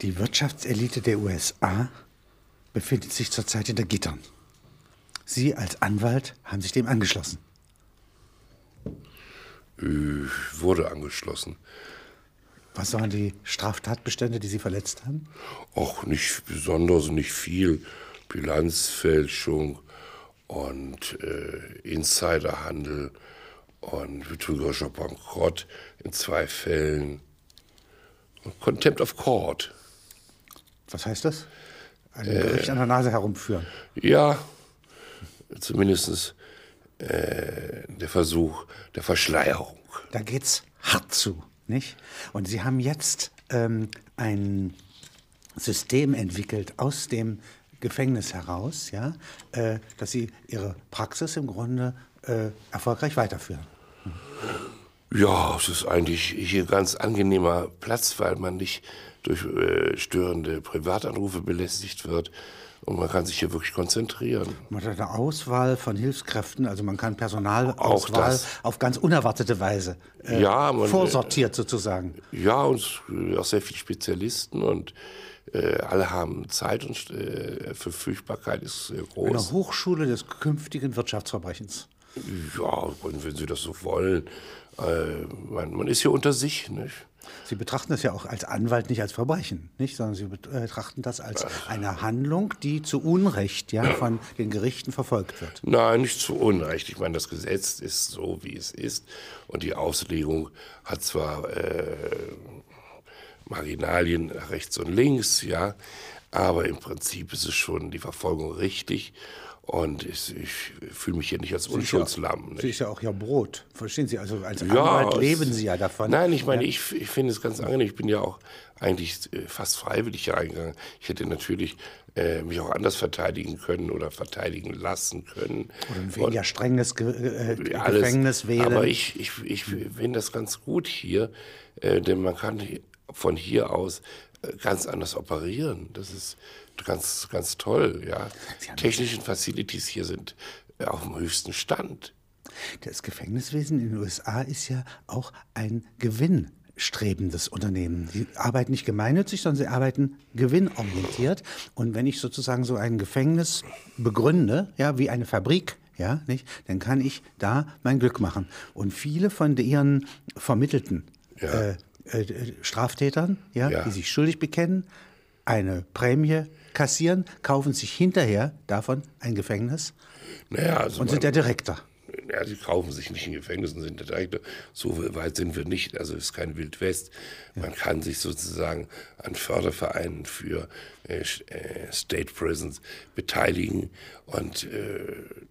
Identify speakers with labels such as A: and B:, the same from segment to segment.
A: Die Wirtschaftselite der USA befindet sich zurzeit hinter Gittern. Sie als Anwalt haben sich dem angeschlossen.
B: Ich wurde angeschlossen.
A: Was waren die Straftatbestände, die Sie verletzt haben?
B: Auch nicht besonders, nicht viel. Bilanzfälschung und äh, Insiderhandel und betrügerischer Bankrott in zwei Fällen. Und Contempt of Court.
A: Was heißt das? Ein Gericht an der Nase herumführen.
B: Ja, zumindest äh, der Versuch der Verschleierung.
A: Da geht's hart zu, nicht? Und Sie haben jetzt ähm, ein System entwickelt aus dem Gefängnis heraus, ja, äh, dass Sie Ihre Praxis im Grunde äh, erfolgreich weiterführen.
B: Ja, es ist eigentlich hier ganz angenehmer Platz, weil man nicht durch äh, störende Privatanrufe belästigt wird und man kann sich hier wirklich konzentrieren.
A: Man hat eine Auswahl von Hilfskräften, also man kann Personalauswahl auf ganz unerwartete Weise äh,
B: Ja, man-
A: vorsortiert sozusagen.
B: Ja, und äh, auch sehr viele Spezialisten und äh, alle haben Zeit und äh, Verfügbarkeit ist sehr
A: Eine
B: groß.
A: Hochschule des künftigen Wirtschaftsverbrechens.
B: Ja, und wenn Sie das so wollen, äh, man, man ist hier unter sich, nicht?
A: Sie betrachten das ja auch als Anwalt nicht als Verbrechen, nicht, sondern Sie betrachten das als eine Handlung, die zu Unrecht ja, von den Gerichten verfolgt wird.
B: Nein, nicht zu Unrecht. Ich meine, das Gesetz ist so, wie es ist. Und die Auslegung hat zwar äh, Marginalien nach rechts und links, ja, aber im Prinzip ist es schon die Verfolgung richtig. Und ich, ich fühle mich hier nicht als Unschuldslamm.
A: Sie ist ja auch Ihr Brot. Verstehen Sie? Also als
B: Ja,
A: Anwalt leben Sie ja davon.
B: Nein, ich meine,
A: Ja.
B: ich, ich finde es ganz angenehm. Ich bin ja auch eigentlich äh, fast freiwillig hier eingegangen. Ich hätte natürlich äh, mich auch anders verteidigen können oder verteidigen lassen können.
A: Oder ein weniger strenges Ge äh,
B: alles.
A: Gefängnis wählen.
B: Aber ich, ich, ich finde das ganz gut hier, äh, denn man kann von hier aus äh, ganz anders operieren. Das ist ganz, ganz toll. Ja. Technischen Facilities hier sind äh, auf dem höchsten Stand.
A: Das Gefängniswesen in den USA ist ja auch ein gewinnstrebendes Unternehmen. Sie arbeiten nicht gemeinnützig, sondern sie arbeiten gewinnorientiert. Und wenn ich sozusagen so ein Gefängnis begründe, ja, wie eine Fabrik, ja, nicht, dann kann ich da mein Glück machen. Und viele von ihren vermittelten äh, äh, Straftätern, ja,
B: Ja.
A: die sich schuldig bekennen, eine Prämie kassieren, kaufen sich hinterher davon ein Gefängnis
B: Naja, also
A: und sind der Direktor.
B: Ja, sie kaufen sich nicht in Gefängnissen, sind direkt, so weit sind wir nicht. Also es ist kein Wildwest. Man kann sich sozusagen an Fördervereinen für äh, äh, State Prisons beteiligen und äh,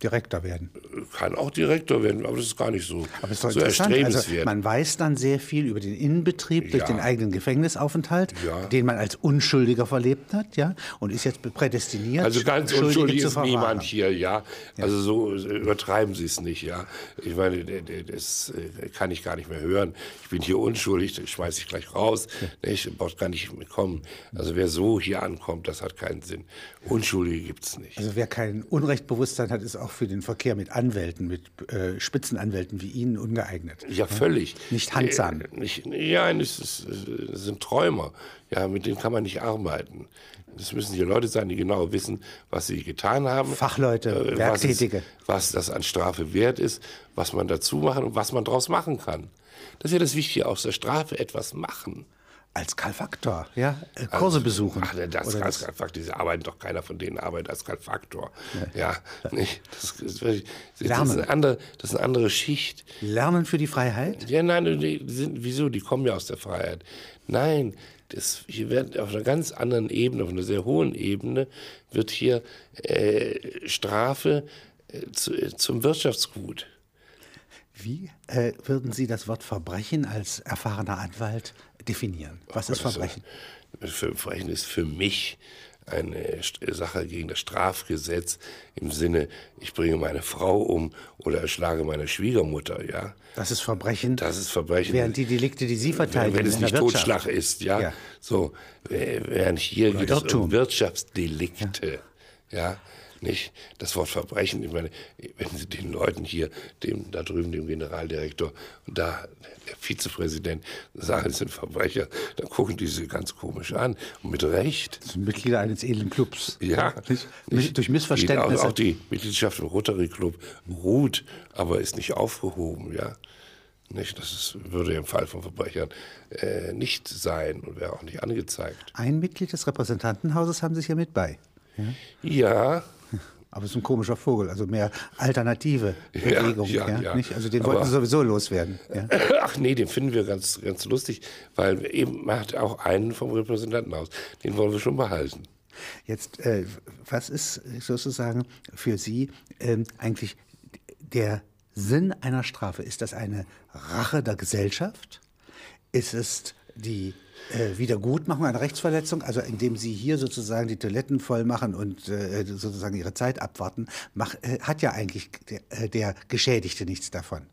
A: Direktor werden.
B: kann auch Direktor werden, aber das ist gar nicht so,
A: Aber ist doch
B: so.
A: Also
B: erstrebenswert.
A: man weiß dann sehr viel über den Innenbetrieb durch
B: Ja.
A: den eigenen Gefängnisaufenthalt,
B: Ja.
A: den man als Unschuldiger verlebt hat, ja, und ist jetzt prädestiniert.
B: also ganz unschuldig ist
A: verwahren.
B: niemand hier, ja. Also so äh, übertreiben Sie es nicht, ja. Ich meine, das äh, kann ich gar nicht mehr hören. Ich bin hier unschuldig, das schmeiße ich gleich raus. Ich braucht gar nicht mitkommen. Also wer so hier ankommt, das hat keinen Sinn. Unschuldige gibt's nicht.
A: Also wer kein Unrechtbewusstsein hat, ist auch für den Verkehr mit Anwälten, mit äh, Spitzenanwälten wie Ihnen ungeeignet.
B: Ja, völlig.
A: Nicht handsam.
B: Äh, nicht, ja, das, ist, das sind Träumer. Ja, mit denen kann man nicht arbeiten. Das müssen hier Leute sein, die genau wissen, was sie getan haben.
A: Fachleute,
B: äh, was,
A: Werktätige.
B: es, was das an Strafe wert ist, was man dazu machen und was man daraus machen kann. Das ist ja das Wichtige, aus der Strafe etwas machen.
A: Als Kalfaktor, ja, äh, Kurse besuchen.
B: Ach, das
A: Oder
B: als Kalfaktor, diese arbeiten doch keiner von denen arbeitet als Kalfaktor. Ja, nicht? Das, ist wirklich- das,
A: Lernen.
B: ist eine andere, das ist eine andere Schicht.
A: Lernen für die Freiheit.
B: Ja, nein, die die sind, wieso? Die kommen ja aus der Freiheit. Nein, das, hier wird auf einer ganz anderen Ebene, auf einer sehr hohen Ebene, wird hier äh, Strafe äh, zu, äh, zum Wirtschaftsgut.
A: Wie äh, würden Sie das Wort Verbrechen als erfahrener Anwalt definieren? Was ist
B: Das, äh,
A: Verbrechen?
B: Verbrechen ist für mich eine Sache gegen das Strafgesetz im Sinne, ich bringe meine Frau um oder erschlage meine Schwiegermutter, ja.
A: Das ist Verbrechen.
B: Das ist Verbrechen.
A: Während die Delikte, die Sie verteidigen,
B: wenn, es nicht. Totschlag ist, ja.
A: Ja.
B: So, äh, während hier geht es
A: Irrtum.
B: um Wirtschaftsdelikte, ja. Nicht? Das Wort Verbrechen, ich meine, wenn Sie den Leuten hier, dem da drüben, dem Generaldirektor und da der Vizepräsident sagen, sie sind Verbrecher, dann gucken die sie ganz komisch an und mit Recht.
A: Das sind Mitglieder eines edlen Clubs.
B: Ja.
A: Nicht? Nicht? Durch Missverständnisse.
B: Auch, auch die Mitgliedschaft im Rotary Club ruht, aber ist nicht aufgehoben, ja. Nicht? Das ist, würde im Fall von Verbrechern äh, nicht sein und wäre auch nicht angezeigt.
A: Ein Mitglied des Repräsentantenhauses haben Sie hier mit bei.
B: Ja. ja.
A: Aber es ist ein komischer Vogel, also mehr alternative Bewegung.
B: Ja, ja,
A: ja, Nicht? Also den wollten Sie sowieso loswerden.
B: Ach nee, den finden wir ganz, ganz lustig, weil eben man hat auch einen vom Repräsentantenhaus. Den wollen wir schon behalten.
A: Jetzt, äh, was ist sozusagen für Sie ähm, eigentlich der Sinn einer Strafe? Ist das eine Rache der Gesellschaft? Ist es die äh, Wiedergutmachung einer Rechtsverletzung, also indem Sie hier sozusagen die Toiletten voll machen und äh, sozusagen Ihre Zeit abwarten, mach, äh, hat ja eigentlich der, äh, der Geschädigte nichts davon.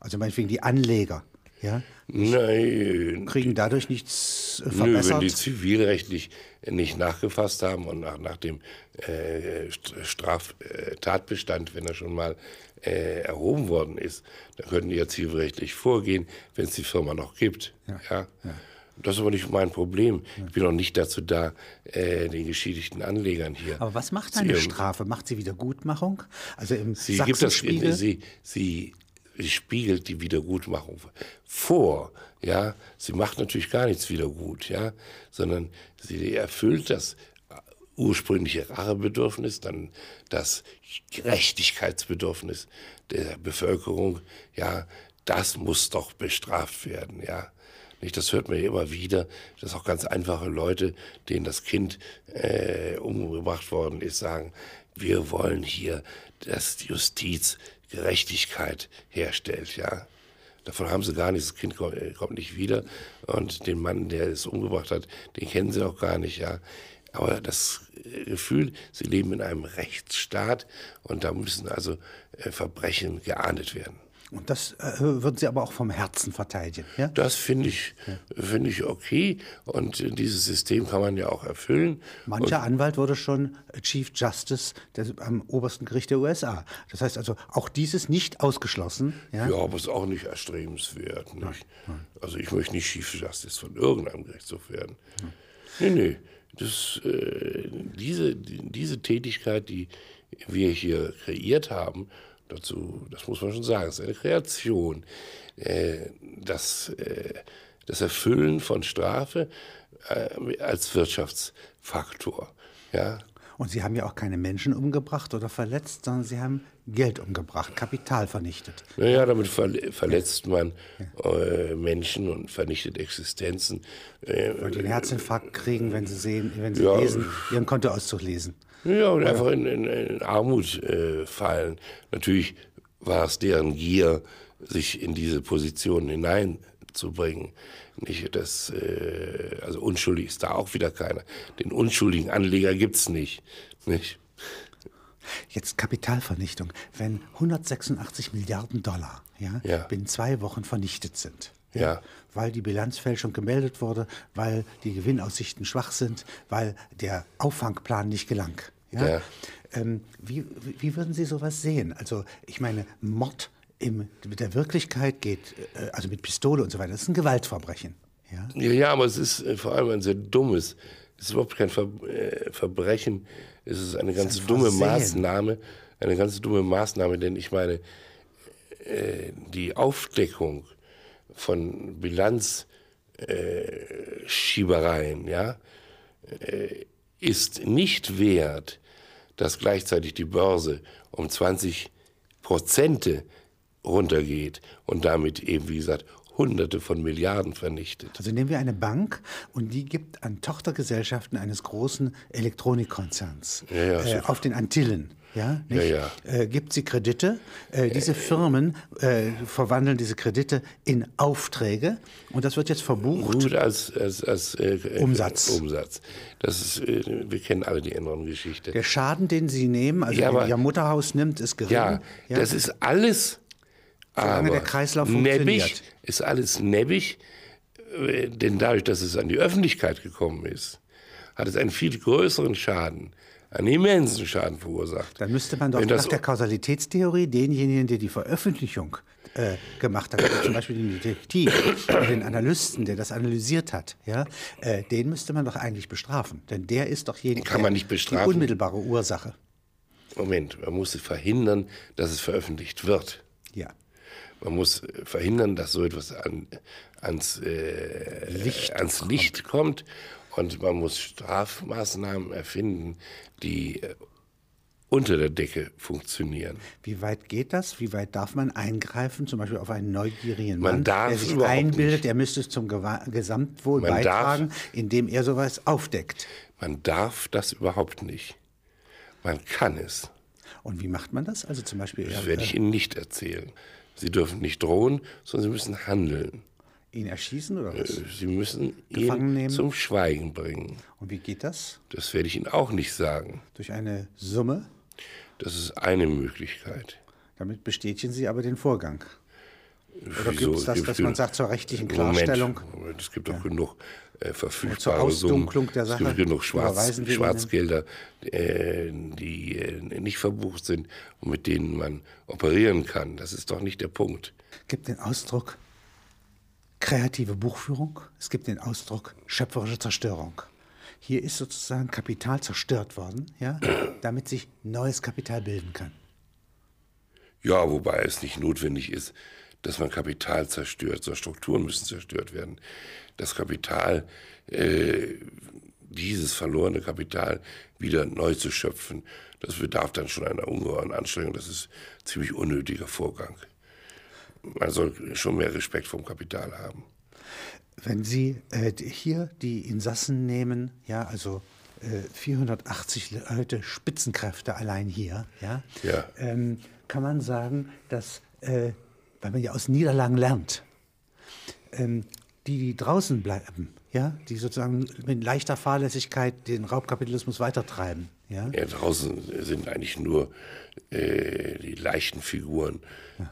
A: Also meinetwegen die Anleger. Ja?
B: Nein.
A: Kriegen dadurch nichts verbessert?
B: Nö, wenn die zivilrechtlich nicht nachgefasst haben und nach, nach dem äh, Straftatbestand, wenn er schon mal äh, erhoben worden ist, dann könnten die ja zivilrechtlich vorgehen, wenn es die Firma noch gibt. Ja. ja? ja. Das ist aber nicht mein Problem. Ich bin auch nicht dazu da, äh, den geschädigten Anlegern hier.
A: Aber was macht eine Strafe? Macht sie Wiedergutmachung? Also im
B: sie gibt das, sie, sie spiegelt die Wiedergutmachung vor. Ja, sie macht natürlich gar nichts wieder gut, ja, sondern sie erfüllt das ursprüngliche Rachebedürfnis, dann das Gerechtigkeitsbedürfnis der Bevölkerung, ja, das muss doch bestraft werden, ja. Nicht, das hört man ja immer wieder, dass auch ganz einfache Leute, denen das Kind äh, umgebracht worden ist, sagen, wir wollen hier, dass die Justiz Gerechtigkeit herstellt, ja. Davon haben sie gar nichts, das Kind kommt, äh, nicht wieder und den Mann, der es umgebracht hat, den kennen sie auch gar nicht, ja. Aber das Gefühl, sie leben in einem Rechtsstaat und da müssen also äh, Verbrechen geahndet werden.
A: Und das äh, würden Sie aber auch vom Herzen verteidigen. Ja?
B: Das finde ich. Find ich okay. Und dieses System kann man ja auch erfüllen.
A: Mancher und Anwalt wurde schon Chief Justice des, am obersten Gericht der USA. Das heißt also, auch dieses nicht ausgeschlossen.
B: Ja, ja aber es ist auch nicht erstrebenswert. Nicht? Nein, nein. Also ich möchte nicht Chief Justice von irgendeinem Gerichtshof werden. Nein. Nee, nee. Das, äh, diese, die, diese Tätigkeit, die wir hier kreiert haben, dazu, das muss man schon sagen, es ist eine Kreation. Äh, das, äh, das Erfüllen von Strafe äh, als Wirtschaftsfaktor. Ja.
A: Und Sie haben ja auch keine Menschen umgebracht oder verletzt, sondern Sie haben Geld umgebracht, Kapital vernichtet.
B: Naja, damit verletzt man äh, Menschen und vernichtet Existenzen.
A: Äh, und den Herzinfarkt kriegen, wenn Sie sehen, wenn Sie ja, lesen, Ihren Kontoauszug lesen.
B: Ja, und einfach in, in, in Armut äh, fallen. Natürlich war es deren Gier, sich in diese Position hineinzubringen. Nicht, das, äh, also unschuldig ist da auch wieder keiner. Den unschuldigen Anleger gibt's nicht. nicht.
A: Jetzt Kapitalvernichtung. Wenn 186 Milliarden Dollar ja, ja. binnen zwei Wochen vernichtet sind, ja. Weil die Bilanzfälschung gemeldet wurde, weil die Gewinnaussichten schwach sind, weil der Auffangplan nicht gelang. Ja? ja. Ähm, wie, wie würden Sie sowas sehen? Also ich meine, Mord im, mit der Wirklichkeit geht, äh, also mit Pistole und so weiter, das ist ein Gewaltverbrechen. Ja,
B: ja, ja aber es ist äh, vor allem ein sehr dummes, es ist überhaupt kein Ver äh, Verbrechen, es ist eine ganz ist ein dumme. Maßnahme, eine ganz dumme Maßnahme, denn ich meine, äh, die Aufdeckung von Bilanzschiebereien, ja, äh, ist nicht wert, dass gleichzeitig die Börse um 20 Prozente runtergeht und damit eben, wie gesagt, Hunderte von Milliarden vernichtet.
A: Also nehmen wir eine Bank und die gibt an Tochtergesellschaften eines großen Elektronikkonzerns ja, ja, äh, auf den Antillen ja, nicht? Ja. Äh, gibt sie Kredite. Äh, diese Firmen äh, verwandeln diese Kredite in Aufträge und das wird jetzt verbucht.
B: Gut als, als, als
A: äh, Umsatz.
B: Umsatz. Das ist, äh, wir kennen alle die Enron-Geschichte.
A: Der Schaden, den Sie nehmen, also ja, aber, Ihr Mutterhaus nimmt, ist gering.
B: Ja, das ist alles.
A: Solange aber der Kreislauf funktioniert.
B: Nebbig, ist alles nebbig, äh, denn dadurch, dass es an die Öffentlichkeit gekommen ist, hat es einen viel größeren Schaden einen immensen Schaden verursacht.
A: Dann müsste man doch
B: Wenn
A: nach der Kausalitätstheorie denjenigen, der die Veröffentlichung äh, gemacht hat, also zum Beispiel den Detektiv oder den Analysten, der das analysiert hat, ja, äh, den müsste man doch eigentlich bestrafen. Denn der ist doch jeden,
B: Kann man nicht
A: die
B: bestrafen.
A: unmittelbare Ursache.
B: Moment, man muss verhindern, dass es veröffentlicht wird.
A: Ja.
B: Man muss äh, verhindern, dass so etwas an, ans, äh,
A: Licht
B: ans Licht kommt. Und man muss Strafmaßnahmen erfinden, die äh, unter der Decke funktionieren.
A: Wie weit geht das? Wie weit darf man eingreifen, zum Beispiel auf einen neugierigen
B: Man
A: Mann,
B: darf
A: der sich einbildet,
B: nicht.
A: er müsste zum Gewa Gesamtwohl
B: Man darf-
A: beitragen, indem er sowas aufdeckt?
B: Man darf das überhaupt nicht. Man kann es.
A: Und wie macht man das? Also zum Beispiel
B: Das
A: er,
B: werde ich Ihnen nicht erzählen. Sie dürfen nicht drohen, sondern Sie müssen handeln.
A: ihn erschießen oder was?
B: Sie müssen ihn zum Schweigen bringen.
A: Und wie geht das?
B: Das werde ich Ihnen auch nicht sagen.
A: Durch eine Summe?
B: Das ist eine Möglichkeit.
A: Damit bestätigen Sie aber den Vorgang. Oder gibt es das, dass man sagt, zur rechtlichen Klarstellung?
B: Moment, Moment, es gibt doch genug äh, verfügbare
A: Ausdunklung
B: Summen. Es gibt genug Schwarz, Schwarzgelder, äh, die äh, nicht verbucht sind und mit denen man operieren kann. Das ist doch nicht der Punkt.
A: gibt den Ausdruck kreative Buchführung, es gibt den Ausdruck schöpferische Zerstörung. Hier ist sozusagen Kapital zerstört worden, ja, damit sich neues Kapital bilden kann.
B: Ja, wobei es nicht notwendig ist, dass man Kapital zerstört, sondern Strukturen müssen zerstört werden. Das Kapital, äh, dieses verlorene Kapital wieder neu zu schöpfen, das bedarf dann schon einer ungeheuren Anstrengung. Das ist ein ziemlich unnötiger Vorgang. Man soll schon mehr Respekt vom Kapital haben.
A: Wenn Sie äh, hier die Insassen nehmen, ja, also äh, 480 Leute Spitzenkräfte allein hier, ja,
B: Ja.
A: Ähm, kann man sagen, dass, äh, weil man ja aus Niederlagen lernt, ähm, die, die draußen bleiben, ja, die sozusagen mit leichter Fahrlässigkeit den Raubkapitalismus weitertreiben, ja,
B: Ja, draußen sind eigentlich nur äh, die leichten Figuren.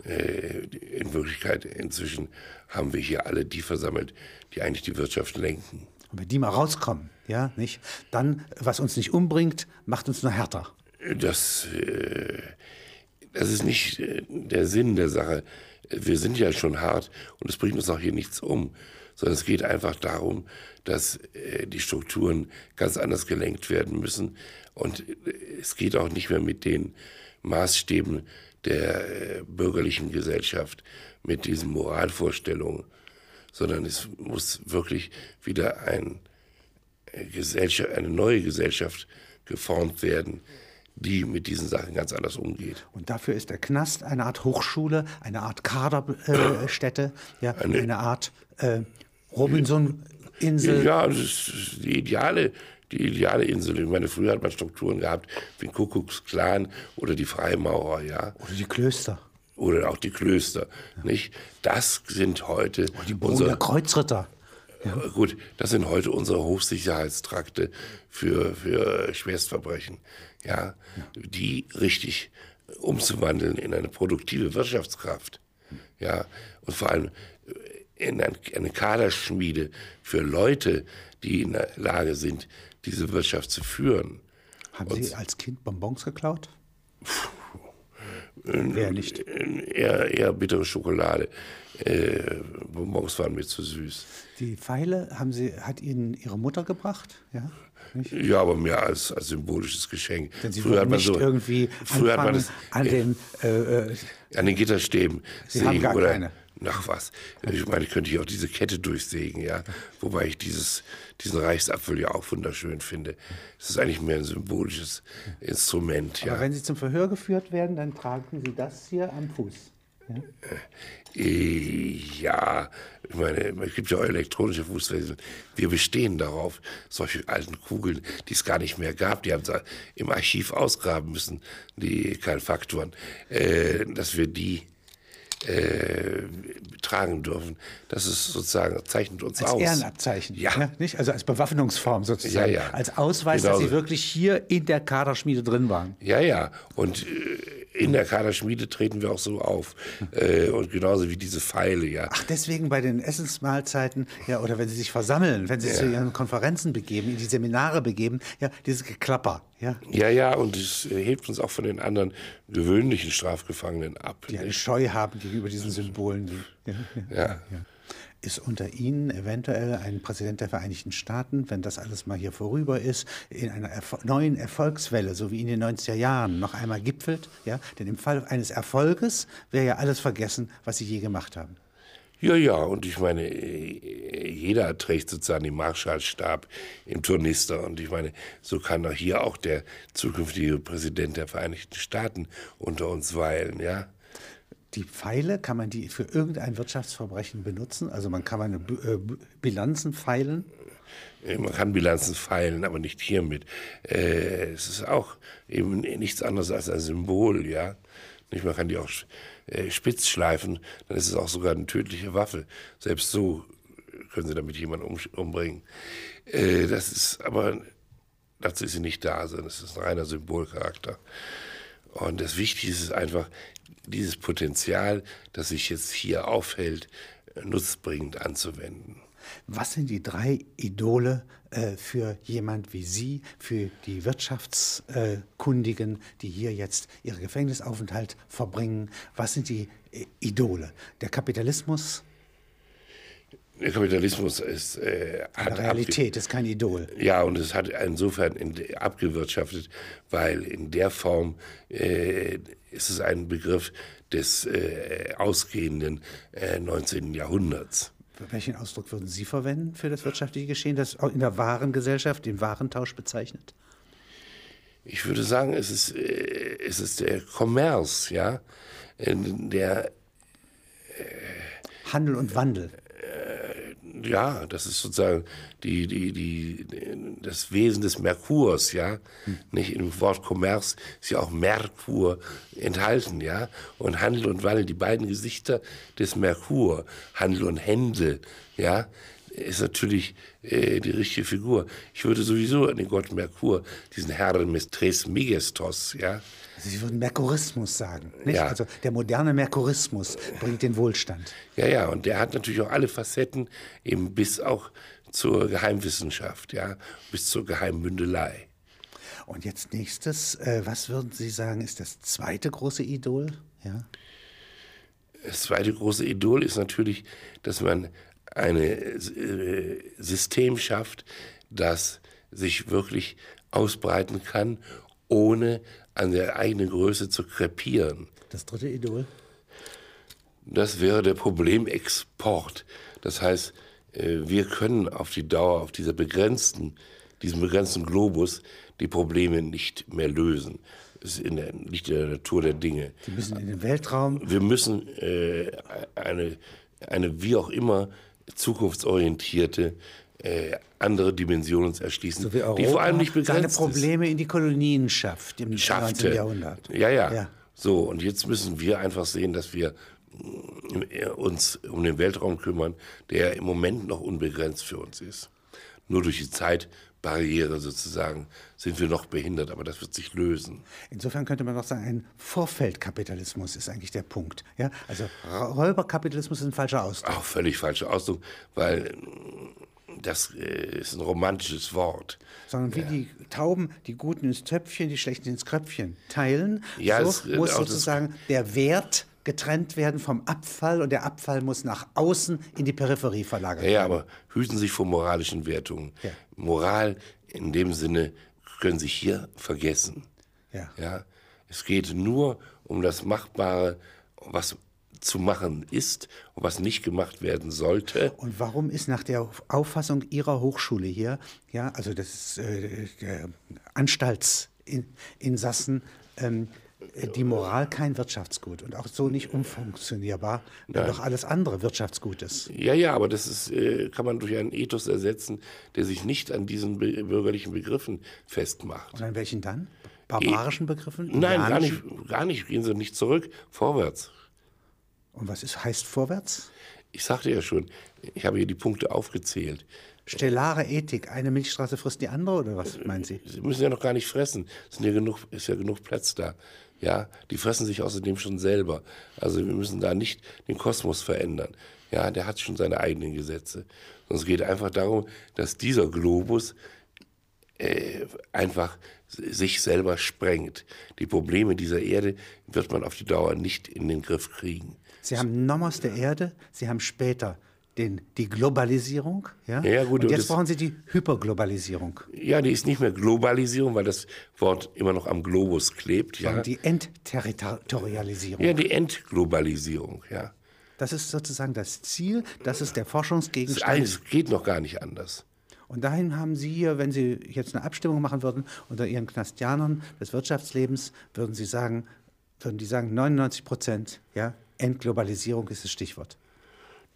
B: Äh, die- in Wirklichkeit inzwischen haben wir hier alle die versammelt, die eigentlich die Wirtschaft lenken.
A: und wenn die mal rauskommen, ja, nicht, dann, was uns nicht umbringt, macht uns nur härter.
B: Das, äh, das ist nicht äh, der Sinn der Sache. Wir sind ja schon hart und es bringt uns auch hier nichts um, sondern es geht einfach darum, dass äh, die Strukturen ganz anders gelenkt werden müssen und äh, es geht auch nicht mehr mit den Maßstäben der äh, bürgerlichen Gesellschaft, mit diesen Moralvorstellungen, sondern es muss wirklich wieder ein Gesellschaft, eine neue Gesellschaft geformt werden, die mit diesen Sachen ganz anders umgeht.
A: Und dafür ist der Knast eine Art Hochschule, eine Art Kaderstätte, äh, ja, eine, Art äh, Robinson-Insel.
B: Ja, das ist die ideale, die ideale Insel. Ich meine, früher hat man Strukturen gehabt wie den Kuckucksklan oder die Freimaurer, ja,
A: Oder die Klöster.
B: oder auch die Klöster, nicht? Das sind heute
A: Die Bohnen
B: unsere,
A: der Kreuzritter.
B: Äh, Gut, das sind heute unsere Hochsicherheitstrakte für, für Schwerstverbrechen, ja, die richtig umzuwandeln in eine produktive Wirtschaftskraft, ja, und vor allem in ein, eine Kaderschmiede für Leute, die in der Lage sind, diese Wirtschaft zu führen.
A: Haben Sie als Kind Bonbons geklaut? Wer nicht?
B: Eher, eher bittere Schokolade. Äh, Bonbons waren mir zu süß.
A: Die Pfeile haben Sie, hat Ihnen Ihre Mutter gebracht? Ja? Nicht?
B: Ja, aber mehr als, als symbolisches Geschenk.
A: Denn Sie
B: früher hat man
A: nicht
B: so,
A: irgendwie
B: früher hat man das,
A: an den äh, äh,
B: an den Gitterstäben
A: Sie haben gar
B: oder
A: keine.
B: Nach was. Ich meine, ich könnte hier auch diese Kette durchsägen, ja. Wobei ich dieses, diesen Reichsapfel ja auch wunderschön finde. Es ist eigentlich mehr ein symbolisches Instrument,
A: Aber
B: ja.
A: wenn Sie zum Verhör geführt werden, dann tragen Sie das hier am Fuß. Ja?
B: Äh, Ja, ich meine, es gibt ja auch elektronische Fußfesseln. Wir bestehen darauf, solche alten Kugeln, die es gar nicht mehr gab, die haben sie im Archiv ausgraben müssen, die Kalfaktoren, äh, dass wir die äh, tragen dürfen. Das ist sozusagen, zeichnet uns
A: Als
B: aus.
A: Ehrenabzeichen.
B: Ja.
A: Nicht? Also als Bewaffnungsform sozusagen.
B: Ja, ja.
A: Als Ausweis,
B: Genau
A: dass Sie wirklich hier in der Kaderschmiede drin waren.
B: Ja, ja. Und äh, In der Kaderschmiede treten wir auch so auf. Äh, und genauso wie diese Pfeile, ja.
A: Ach, deswegen bei den Essensmahlzeiten, ja, oder wenn Sie sich versammeln, wenn Sie ja. zu Ihren Konferenzen begeben, in die Seminare begeben, ja, dieses Geklapper, ja.
B: Ja, ja, und es hebt uns auch von den anderen gewöhnlichen Strafgefangenen ab.
A: Die eine Scheu haben gegenüber diesen Symbolen. ja. ja. ja ist unter Ihnen eventuell ein Präsident der Vereinigten Staaten, wenn das alles mal hier vorüber ist, in einer Erfol neuen Erfolgswelle, so wie in den 90er Jahren, noch einmal gipfelt? Ja? Denn im Fall eines Erfolges wäre ja alles vergessen, was Sie je gemacht haben.
B: Ja, ja, und ich meine, jeder trägt sozusagen den Marschallstab im Turnister. Und ich meine, so kann doch hier auch der zukünftige Präsident der Vereinigten Staaten unter uns weilen, ja
A: die Pfeile, kann man die für irgendein Wirtschaftsverbrechen benutzen? Also man kann man äh, Bilanzen feilen?
B: Man kann Bilanzen feilen, aber nicht hiermit. Äh, es ist auch eben nichts anderes als ein Symbol, ja. Nicht, man kann die auch äh, spitz schleifen, dann ist es auch sogar eine tödliche Waffe. Selbst so können sie damit jemanden um, umbringen. Äh, das ist aber, dazu ist sie nicht da, sondern es ist ein reiner Symbolcharakter. Und das Wichtige ist einfach, dieses Potenzial, das sich jetzt hier aufhält, nutzbringend anzuwenden.
A: Was sind die drei Idole äh, für jemand wie Sie, für die Wirtschaftskundigen, die hier jetzt ihren Gefängnisaufenthalt verbringen? Was sind die äh, Idole? Der Kapitalismus,
B: der Kapitalismus ist äh,
A: hat Realität, ist kein Idol.
B: Ja, und es hat insofern in, abgewirtschaftet, weil in der Form äh, ist es ein Begriff des äh, ausgehenden 19. Äh, Jahrhunderts.
A: Welchen Ausdruck würden Sie verwenden für das wirtschaftliche Geschehen, das in der wahren Gesellschaft den Warentausch bezeichnet?
B: Ich würde sagen, es ist, äh, es ist der Kommerz, ja, der
A: Handel und Wandel
B: ja, das ist sozusagen die, die, die, das Wesen des Merkurs, ja. Hm. Nicht im Wort Kommerz ist ja auch Merkur enthalten, ja. Und Handel und Wandel, die beiden Gesichter des Merkur, Handel und Händel, ja, ist natürlich äh, die richtige Figur. Ich würde sowieso an den Gott Merkur, diesen Herren Mestres Megestos, ja,
A: Sie würden Merkurismus sagen. Nicht? Ja. Also der moderne Merkurismus bringt den Wohlstand.
B: Ja, ja, und der hat natürlich auch alle Facetten, eben bis auch zur Geheimwissenschaft, ja, bis zur Geheimbündelei.
A: Und jetzt nächstes, äh, was würden Sie sagen, ist das zweite große Idol? Ja?
B: Das zweite große Idol ist natürlich, dass man ein äh, System schafft, das sich wirklich ausbreiten kann, ohne an der eigenen Größe zu krepieren.
A: Das dritte Idol?
B: Das wäre der Problemexport. Das heißt, äh, wir können auf die Dauer, auf dieser begrenzten, diesem begrenzten Globus die Probleme nicht mehr lösen. Das ist in der, nicht in der Natur der Dinge.
A: Sie müssen in den Weltraum.
B: Wir müssen äh, eine, eine wie auch immer zukunftsorientierte äh, andere Dimensionen uns erschließen,
A: so wie Europa
B: die vor allem nicht begrenzt
A: seine Probleme ist. in die Kolonien schafft im
B: Schaffte.
A: 19. Jahrhundert.
B: Ja, ja, ja. So, und jetzt müssen wir einfach sehen, dass wir äh, uns um den Weltraum kümmern, der im Moment noch unbegrenzt für uns ist. Nur durch die Zeitbarriere sozusagen sind wir noch behindert, aber das wird sich lösen.
A: Insofern könnte man doch sagen, ein Vorfeldkapitalismus ist eigentlich der Punkt. Ja? Also Räuberkapitalismus ist ein falscher Ausdruck.
B: Auch völlig falscher Ausdruck, weil das äh, ist ein romantisches Wort.
A: Sondern wie ja. die Tauben die Guten ins Töpfchen, die Schlechten ins Kröpfchen teilen,
B: ja,
A: so es, muss sozusagen der Wert getrennt werden vom Abfall und der Abfall muss nach außen in die Peripherie verlagert werden.
B: Ja, aber hüten sich vor moralischen Wertungen. Ja. Moral in dem Sinne können sich hier vergessen.
A: Ja.
B: ja. Es geht nur um das Machbare, was zu machen ist und was nicht gemacht werden sollte.
A: Und warum ist nach der Auffassung Ihrer Hochschule hier, ja, also das äh, Anstaltsinsassen, ähm, die Moral kein Wirtschaftsgut und auch so nicht umfunktionierbar, wenn doch alles andere Wirtschaftsgut ist.
B: Ja, ja, aber das ist, äh, kann man durch einen Ethos ersetzen, der sich nicht an diesen bürgerlichen Begriffen festmacht.
A: Und an welchen dann? Barbarischen Begriffen?
B: Nein, gar nicht, gar nicht. Gehen Sie nicht zurück, vorwärts.
A: Und was ist, heißt vorwärts?
B: Ich sagte ja schon, ich habe hier die Punkte aufgezählt.
A: stellare Ethik. Eine Milchstraße frisst die andere oder was meinen Sie?
B: Sie müssen ja noch gar nicht fressen. Es ja genug, ist ja genug Platz da. Ja, die fressen sich außerdem schon selber. Also wir müssen da nicht den Kosmos verändern. Ja, der hat schon seine eigenen Gesetze. Und es geht einfach darum, dass dieser Globus äh, einfach sich selber sprengt. Die Probleme dieser Erde wird man auf die Dauer nicht in den Griff kriegen.
A: Sie haben Nomos der Erde, Sie haben später den, die Globalisierung. Ja?
B: Ja, gut,
A: und
B: und
A: jetzt
B: das-
A: brauchen Sie die Hyperglobalisierung.
B: Ja, die ist nicht mehr Globalisierung, weil das Wort immer noch am Globus klebt. Ja,
A: Und die Entterritorialisierung.
B: ja die Entglobalisierung. Ja,
A: Das ist sozusagen das Ziel, das ist der Forschungsgegenstand.
B: es geht noch gar nicht anders.
A: Und dahin haben Sie hier, wenn Sie jetzt eine Abstimmung machen würden unter Ihren Knastianern des Wirtschaftslebens, würden Sie sagen, würden die sagen, 99 Prozent, ja, Entglobalisierung ist das Stichwort.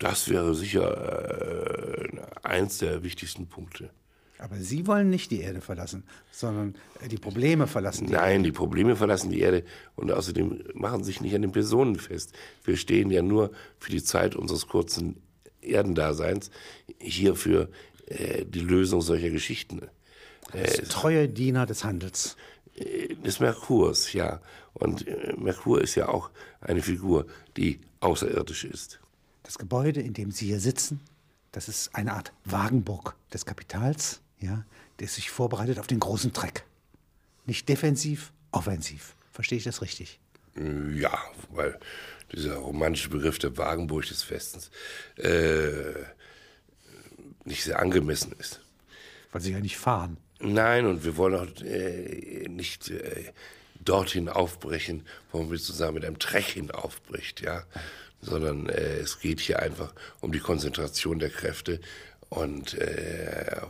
B: Das wäre sicher äh, eins der wichtigsten Punkte.
A: Aber Sie wollen nicht die Erde verlassen, sondern äh, die Probleme verlassen. Die
B: Nein, die Probleme verlassen die Erde und außerdem machen sich nicht an den Personen fest. Wir stehen ja nur für die Zeit unseres kurzen Erdendaseins hier für äh, die Lösung solcher Geschichten.
A: als treue Diener des Handels.
B: Äh, des Merkurs, ja. Und äh, Merkur ist ja auch eine Figur, die außerirdisch ist.
A: Das Gebäude, in dem Sie hier sitzen, das ist eine Art Wagenburg des Kapitals, ja, das sich vorbereitet auf den großen Treck. Nicht defensiv, offensiv. Verstehe ich das richtig?
B: Äh, Ja, weil dieser romantische Begriff der Wagenburg des Westens äh, nicht sehr angemessen ist.
A: Weil Sie ja nicht fahren.
B: Nein, und wir wollen auch äh, nicht äh, dorthin aufbrechen, wo man sozusagen mit einem Treck hin aufbricht, ja. Sondern äh, es geht hier einfach um die Konzentration der Kräfte und äh, äh,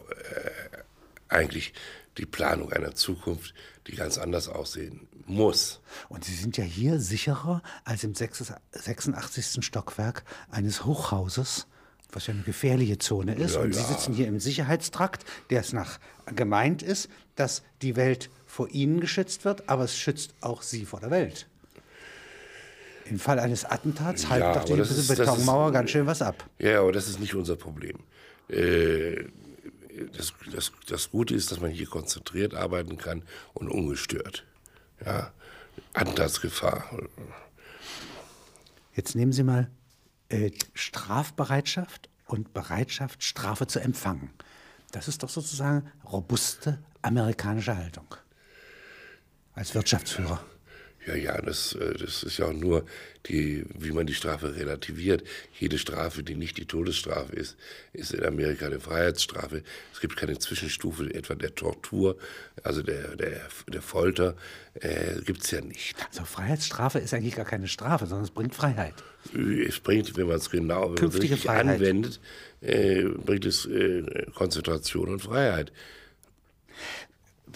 B: eigentlich die Planung einer Zukunft, die ganz anders aussehen muss.
A: Und Sie sind ja hier sicherer als im 86. Stockwerk eines Hochhauses, was ja eine gefährliche Zone ist.
B: Ja,
A: und Sie
B: ja.
A: sitzen hier im Sicherheitstrakt, der es nach gemeint ist, dass die Welt vor Ihnen geschützt wird, aber es schützt auch Sie vor der Welt. Im Fall eines Attentats halten
B: Ja,
A: doch die
B: ist-
A: Betonmauer
B: ist-
A: ganz schön was ab.
B: Ja, aber das ist nicht unser Problem. Äh, das, das, das Gute ist, dass man hier konzentriert arbeiten kann und ungestört. Ja, Attentatsgefahr.
A: Jetzt nehmen Sie mal äh, Strafbereitschaft und Bereitschaft, Strafe zu empfangen. Das ist doch sozusagen robuste amerikanische Haltung. Als Wirtschaftsführer.
B: Ja, ja, das, äh, das ist ja auch nur, die, wie man die Strafe relativiert. Jede Strafe, die nicht die Todesstrafe ist, ist in Amerika eine Freiheitsstrafe. Es gibt keine Zwischenstufe, etwa der Tortur, also der, der, der Folter, äh, gibt's ja nicht.
A: Also Freiheitsstrafe ist eigentlich gar keine Strafe, sondern es bringt Freiheit.
B: Es bringt, wenn man es genau wenn man es
A: Künftige
B: richtig
A: Freiheit.
B: anwendet, äh, bringt es äh, Konzentration und Freiheit.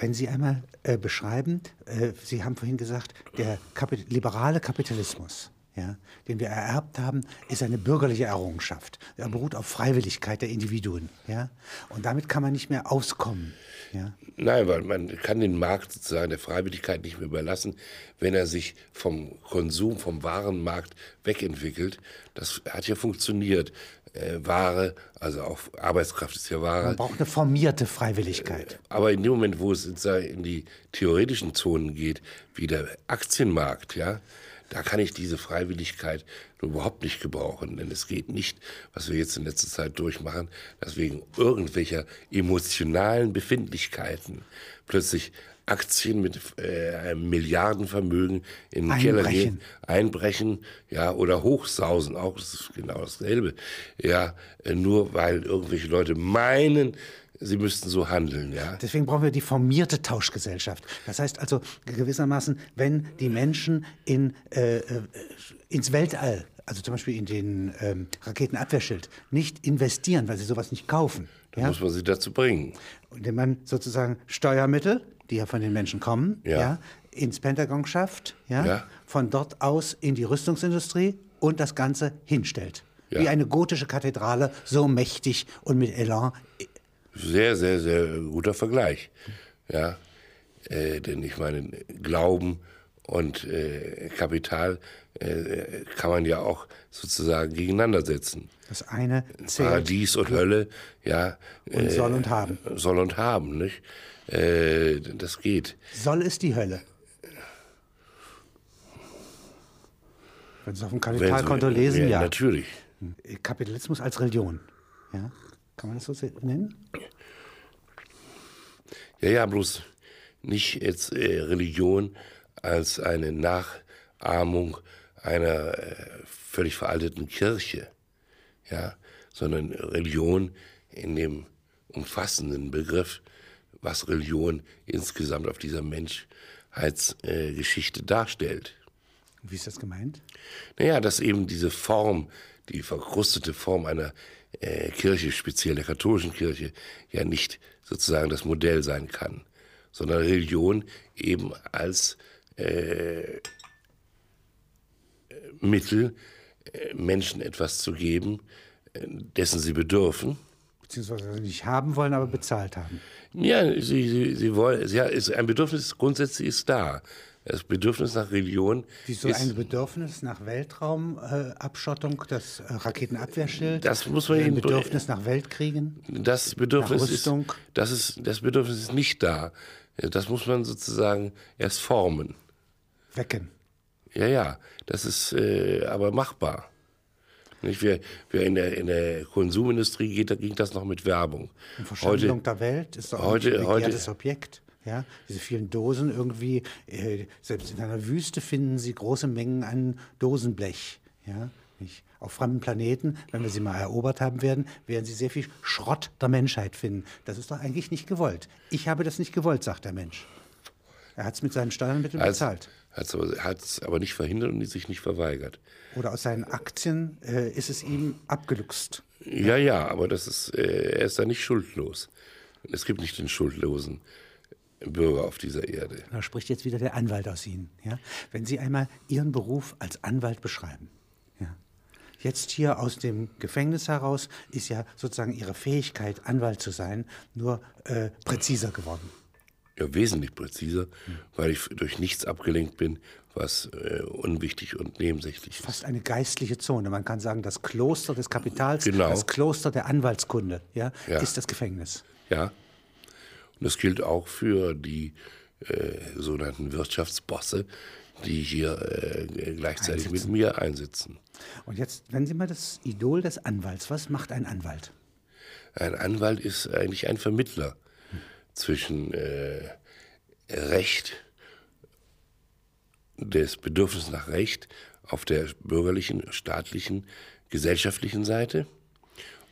A: Wenn Sie einmal äh, beschreiben, äh, Sie haben vorhin gesagt, der Kapi liberale Kapitalismus, ja, den wir ererbt haben, ist eine bürgerliche Errungenschaft. Er beruht auf Freiwilligkeit der Individuen. Ja? Und damit kann man nicht mehr auskommen. Ja?
B: Nein, weil man kann den Markt sozusagen der Freiwilligkeit nicht mehr überlassen, wenn er sich vom Konsum, vom Warenmarkt wegentwickelt. Das hat ja funktioniert. Äh, Ware, also auch Arbeitskraft ist ja Ware.
A: Man braucht eine formierte Freiwilligkeit.
B: Aber in dem Moment, wo es in die theoretischen Zonen geht, wie der Aktienmarkt, ja, da kann ich diese Freiwilligkeit überhaupt nicht gebrauchen. Denn es geht nicht, was wir jetzt in letzter Zeit durchmachen, dass wegen irgendwelcher emotionalen Befindlichkeiten plötzlich Aktien mit äh, einem Milliardenvermögen in den Keller gehen, einbrechen, ja, oder hochsausen, auch das ist genau dasselbe. Ja, äh, nur weil irgendwelche Leute meinen, sie müssten so handeln, ja.
A: Deswegen brauchen wir die formierte Tauschgesellschaft. Das heißt also gewissermaßen, wenn die Menschen in, äh, äh, ins Weltall, also zum Beispiel in den ähm, Raketenabwehrschild, nicht investieren, weil sie sowas nicht kaufen.
B: Da muss man sie dazu bringen.
A: Und wenn man sozusagen Steuermittel, die ja von den Menschen kommen,
B: Ja.
A: ja. ins Pentagon schafft, ja,
B: Ja.
A: von dort aus in die Rüstungsindustrie und das Ganze hinstellt.
B: Ja.
A: Wie eine gotische Kathedrale, so mächtig und mit Elan.
B: Sehr, sehr, sehr guter Vergleich. Ja, äh, denn ich meine, Glauben und äh, Kapital äh, kann man ja auch sozusagen gegeneinander setzen.
A: Das eine zählt.
B: Paradies und Hölle, ja.
A: Und äh, soll und haben.
B: Soll und haben, nicht? Äh, das geht.
A: Soll ist die Hölle. Wenn Sie es auf dem Kapitalkonto lesen, ja.
B: ja. Natürlich.
A: Kapitalismus als Religion. Ja? Kann man das so nennen?
B: Ja, ja, bloß nicht jetzt äh, Religion als eine Nachahmung einer äh, völlig veralteten Kirche, ja, sondern Religion in dem umfassenden Begriff, was Religion insgesamt auf dieser Menschheitsgeschichte äh, darstellt.
A: Wie ist das gemeint?
B: Naja, dass eben diese Form, die verkrustete Form einer äh, Kirche, speziell der katholischen Kirche, ja nicht sozusagen das Modell sein kann, sondern Religion eben als äh, Mittel, äh, Menschen etwas zu geben, äh, dessen sie bedürfen.
A: Beziehungsweise nicht haben wollen, aber bezahlt haben.
B: Ja, sie, sie, sie wollen, ja, ist, ein Bedürfnis grundsätzlich ist da. Das Bedürfnis nach Religion.
A: Wieso ein Bedürfnis nach Weltraumabschottung, äh, das äh, Raketenabwehrschild?
B: Das muss man
A: Ein Bedürfnis nach Weltkriegen?
B: Das Bedürfnis nach Rüstung? Ist, das, ist, das Bedürfnis ist nicht da. Das muss man sozusagen erst formen.
A: Wecken.
B: Ja, ja, das ist äh, aber machbar. Nicht? Wir, wir in, der, in der Konsumindustrie geht, ging das noch mit Werbung.
A: Die Verschwendung der Welt ist doch heute, ein begehrtes Objekt. Ja, diese vielen Dosen irgendwie, äh, selbst in einer Wüste finden Sie große Mengen an Dosenblech. Ja, nicht? Auf fremden Planeten, wenn wir sie mal erobert haben werden, werden Sie sehr viel Schrott der Menschheit finden. Das ist doch eigentlich nicht gewollt. Ich habe das nicht gewollt, sagt der Mensch. Er hat es mit seinen Steuermitteln Als, bezahlt.
B: Hat es aber, aber, nicht verhindert und sich nicht verweigert.
A: Oder aus seinen Aktien äh, ist es ihm abgeluchst.
B: Ja, ja, aber das ist, äh, er ist da nicht schuldlos. Es gibt nicht den schuldlosen Bürger auf dieser Erde.
A: Da spricht jetzt wieder der Anwalt aus Ihnen. Ja? Wenn Sie einmal Ihren Beruf als Anwalt beschreiben. Ja? Jetzt hier aus dem Gefängnis heraus ist ja sozusagen Ihre Fähigkeit, Anwalt zu sein, nur äh, präziser geworden.
B: Ja, wesentlich präziser, hm. weil ich durch nichts abgelenkt bin, was äh, unwichtig und nebensächlich ist.
A: Fast eine geistliche Zone. Man kann sagen, das Kloster des Kapitals, genau. das Kloster der Anwaltskunde, ja, ja. ist das Gefängnis.
B: Ja, und das gilt auch für die äh, sogenannten Wirtschaftsbosse, die hier äh, gleichzeitig einsitzen. mit mir einsitzen.
A: Und jetzt, wenn Sie mal das Idol des Anwalts, was macht ein Anwalt?
B: Ein Anwalt ist eigentlich ein Vermittler hm. zwischen äh, Recht, des Bedürfnisses nach Recht auf der bürgerlichen, staatlichen, gesellschaftlichen Seite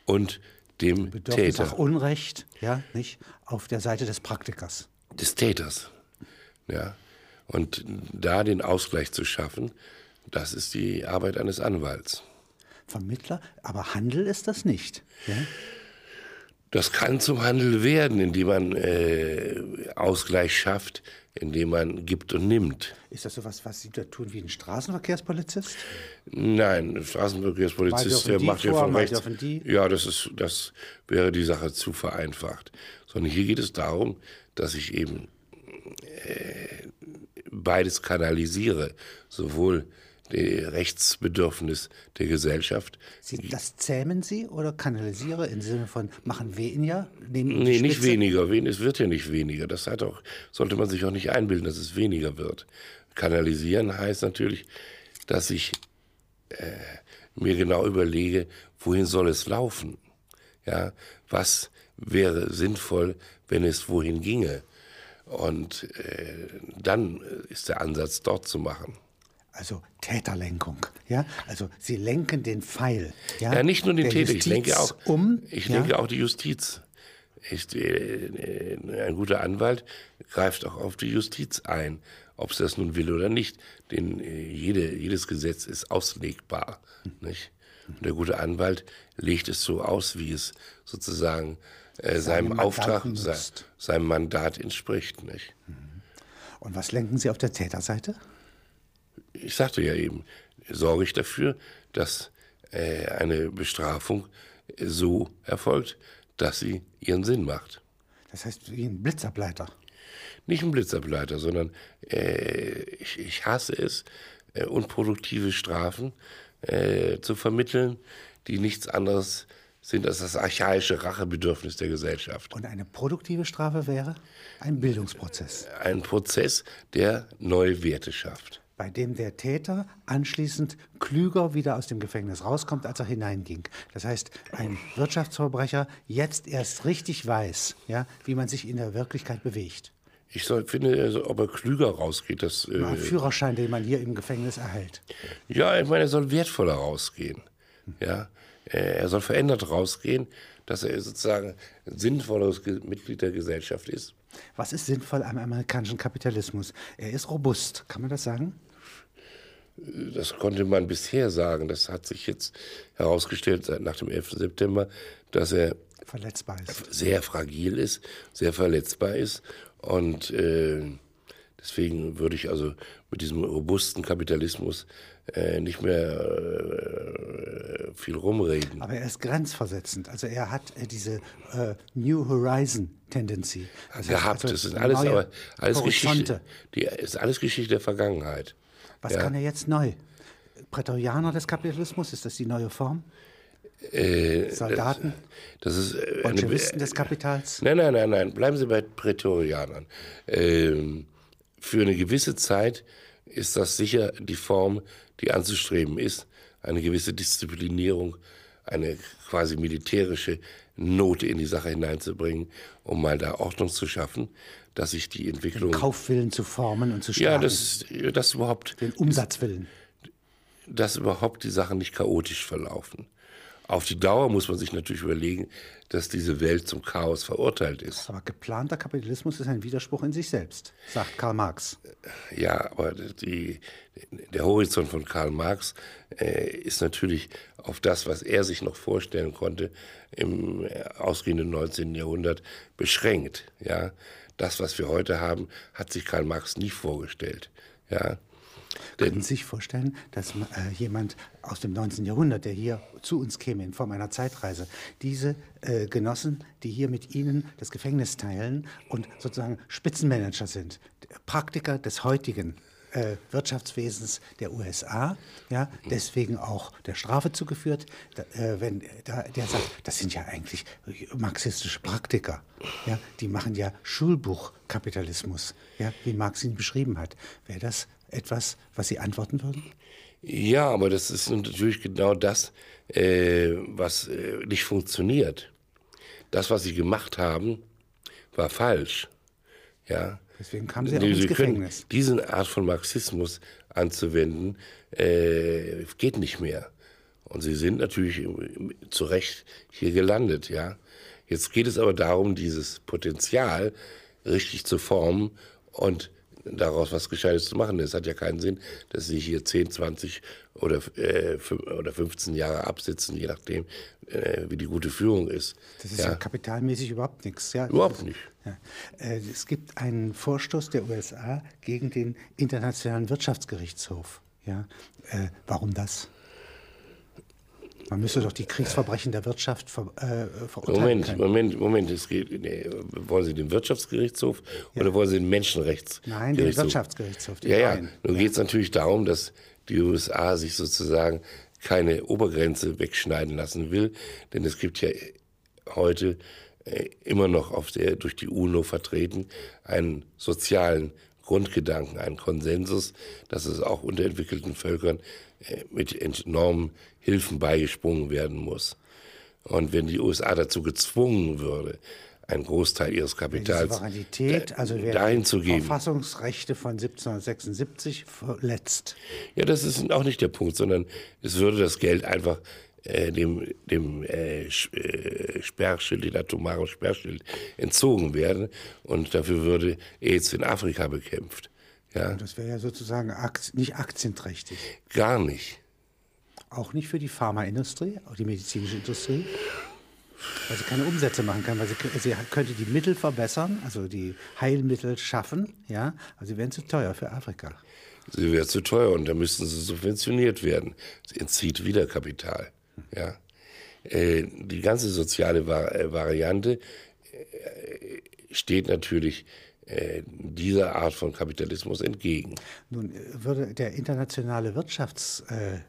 B: und dem Bedürfnis Täter.
A: Nach Unrecht, ja, nicht auf der Seite des Praktikers.
B: Des Täters, ja. Und da den Ausgleich zu schaffen, das ist die Arbeit eines Anwalts.
A: Vermittler, aber Handel ist das nicht. Ja?
B: Das kann zum Handel werden, indem man äh, Ausgleich schafft, indem man gibt und nimmt.
A: Ist das so was, was Sie da tun wie ein Straßenverkehrspolizist?
B: Nein, ein Straßenverkehrspolizist, der macht ja von rechts. Ja, das, ist, das wäre die Sache zu vereinfacht. Sondern hier geht es darum, dass ich eben äh, beides kanalisiere. Sowohl Rechtsbedürfnis der Gesellschaft.
A: Sie, das zähmen Sie oder kanalisiere im Sinne von machen weniger?
B: Nehmen nee, nicht weniger. Es wird ja nicht weniger. Das hat auch, sollte man sich auch nicht einbilden, dass es weniger wird. Kanalisieren heißt natürlich, dass ich äh, mir genau überlege, wohin soll es laufen? Ja, was wäre sinnvoll, wenn es wohin ginge? Und äh, dann ist der Ansatz dort zu machen
A: also Täterlenkung. Ja? Also Sie lenken den Pfeil.
B: Ja, ja nicht nur den Täter, ich lenke auch, um, ich lenke ja? auch die Justiz. Ich, äh, ein guter Anwalt greift auch auf die Justiz ein, ob es das nun will oder nicht. Denn äh, jede, jedes Gesetz ist auslegbar. Nicht? Und der gute Anwalt legt es so aus, wie es sozusagen äh, seinem Auftrag, se, seinem Mandat entspricht. Nicht?
A: Und was lenken Sie auf der Täterseite?
B: Ich sagte ja eben, sorge ich dafür, dass äh, eine Bestrafung so erfolgt, dass sie ihren Sinn macht.
A: Das heißt wie ein Blitzableiter?
B: Nicht ein Blitzableiter, sondern äh, ich, ich, hasse es, äh, unproduktive Strafen äh, zu vermitteln, die nichts anderes sind als das archaische Rachebedürfnis der Gesellschaft.
A: Und eine produktive Strafe wäre ein Bildungsprozess.
B: Ein Prozess, der neue Werte schafft.
A: Bei dem der Täter anschließend klüger wieder aus dem Gefängnis rauskommt, als er hineinging. Das heißt, ein Wirtschaftsverbrecher jetzt erst richtig weiß, ja, wie man sich in der Wirklichkeit bewegt.
B: Ich soll, finde, also, ob er klüger rausgeht. Das,
A: äh, ein Führerschein, den man hier im Gefängnis erhält.
B: Ja, ich meine, er soll wertvoller rausgehen. Ja, er soll verändert rausgehen, dass er sozusagen ein sinnvolles Mitglied der Gesellschaft ist.
A: Was ist sinnvoll am amerikanischen Kapitalismus? Er ist robust, kann man das sagen?
B: Das konnte man bisher sagen. Das hat sich jetzt herausgestellt seit nach dem 11. September, dass er
A: verletzbar ist.
B: sehr fragil ist, sehr verletzbar ist und äh, deswegen würde ich also mit diesem robusten Kapitalismus äh, nicht mehr äh, viel rumreden.
A: Aber er ist grenzversetzend. Also er hat äh, diese äh, New Horizon Tendency.
B: Das gehabt. Also das ist alles, aber, alles Geschichte. Die ist alles Geschichte der Vergangenheit.
A: Was ja. kann er jetzt neu? Prätorianer des Kapitalismus, ist das die neue Form?
B: Äh,
A: Soldaten?
B: Das, das ist
A: äh, Bolschewisten des Kapitals?
B: Nein, nein, nein, nein. Bleiben Sie bei Prätorianern. Ähm, für eine gewisse Zeit ist das sicher die Form, die anzustreben ist. Eine gewisse Disziplinierung, eine quasi militärische Note in die Sache hineinzubringen, um mal da Ordnung zu schaffen, dass sich die Entwicklung.
A: Den Kaufwillen zu formen und zu
B: stärken. Ja, das, das überhaupt.
A: Den Umsatzwillen.
B: Dass überhaupt die Sachen nicht chaotisch verlaufen. Auf die Dauer muss man sich natürlich überlegen, dass diese Welt zum Chaos verurteilt ist.
A: Aber geplanter Kapitalismus ist ein Widerspruch in sich selbst, sagt Karl Marx.
B: Ja, aber die, der Horizont von Karl Marx äh, ist natürlich auf das, was er sich noch vorstellen konnte im ausgehenden 19. Jahrhundert beschränkt. Ja, das, was wir heute haben, hat sich Karl Marx nie vorgestellt. Ja,
A: können Sie sich vorstellen, dass äh, jemand aus dem 19. Jahrhundert, der hier zu uns käme in Form einer Zeitreise, diese äh, Genossen, die hier mit Ihnen das Gefängnis teilen und sozusagen Spitzenmanager sind, Praktiker des heutigen äh, Wirtschaftswesens der USA, ja, deswegen auch der Strafe zugeführt, da, äh, wenn da, der sagt, das sind ja eigentlich marxistische Praktiker, ja, die machen ja Schulbuchkapitalismus, ja, wie Marx ihn beschrieben hat. Wäre das etwas, was Sie antworten würden?
B: Ja, aber das ist natürlich genau das, äh, was äh, nicht funktioniert. Das, was Sie gemacht haben, war falsch. Ja.
A: Deswegen kamen Sie auch ins Gefängnis.
B: Diese Art von Marxismus anzuwenden, äh, geht nicht mehr. Und Sie sind natürlich zu Recht hier gelandet, ja. Jetzt geht es aber darum, dieses Potenzial richtig zu formen und daraus was Gescheites zu machen. Es hat ja keinen Sinn, dass sie hier 10, 20 oder, äh, oder 15 Jahre absitzen, je nachdem, äh, wie die gute Führung ist.
A: Das ist ja, ja kapitalmäßig überhaupt nichts. Ja,
B: überhaupt nicht.
A: Ja. Äh, es gibt einen Vorstoß der USA gegen den Internationalen Wirtschaftsgerichtshof. Ja, äh, warum das? Man müsste doch die Kriegsverbrechen der Wirtschaft ver, äh, verurteilen
B: Moment,
A: können.
B: Moment, Moment. Es geht, nee, wollen Sie den Wirtschaftsgerichtshof ja. oder wollen Sie den Menschenrechtsgerichtshof?
A: Nein, den Wirtschaftsgerichtshof.
B: Den ja, ja. Nun ja. geht es natürlich darum, dass die USA sich sozusagen keine Obergrenze wegschneiden lassen will, denn es gibt ja heute äh, immer noch auf der durch die UNO vertreten einen sozialen Grundgedanken, einen Konsensus, dass es auch unterentwickelten Völkern äh, mit enormen Hilfen beigesprungen werden muss. Und wenn die USA dazu gezwungen würde, einen Großteil ihres Kapitals
A: Souveränität, also dahin zu geben. Verfassungsrechte von 1776 verletzt.
B: Ja, das ist auch nicht der Punkt, sondern es würde das Geld einfach äh, dem, dem äh, äh, Sperrschild, dem atomaren Sperrschild entzogen werden und dafür würde AIDS in Afrika bekämpft. Ja?
A: Und das wäre ja sozusagen nicht aktienträchtig.
B: Gar nicht.
A: Auch nicht für die Pharmaindustrie, auch die medizinische Industrie? Weil sie keine Umsätze machen kann, weil sie, sie könnte die Mittel verbessern, also die Heilmittel schaffen, ja, aber sie wären zu teuer für Afrika.
B: Sie wäre zu teuer und da müssten sie subventioniert werden. Sie entzieht wieder Kapital. Ja. Äh, die ganze soziale Vari äh, Variante äh, steht natürlich äh, dieser Art von Kapitalismus entgegen.
A: Nun äh, würde der internationale Wirtschaftsverbrechentribunal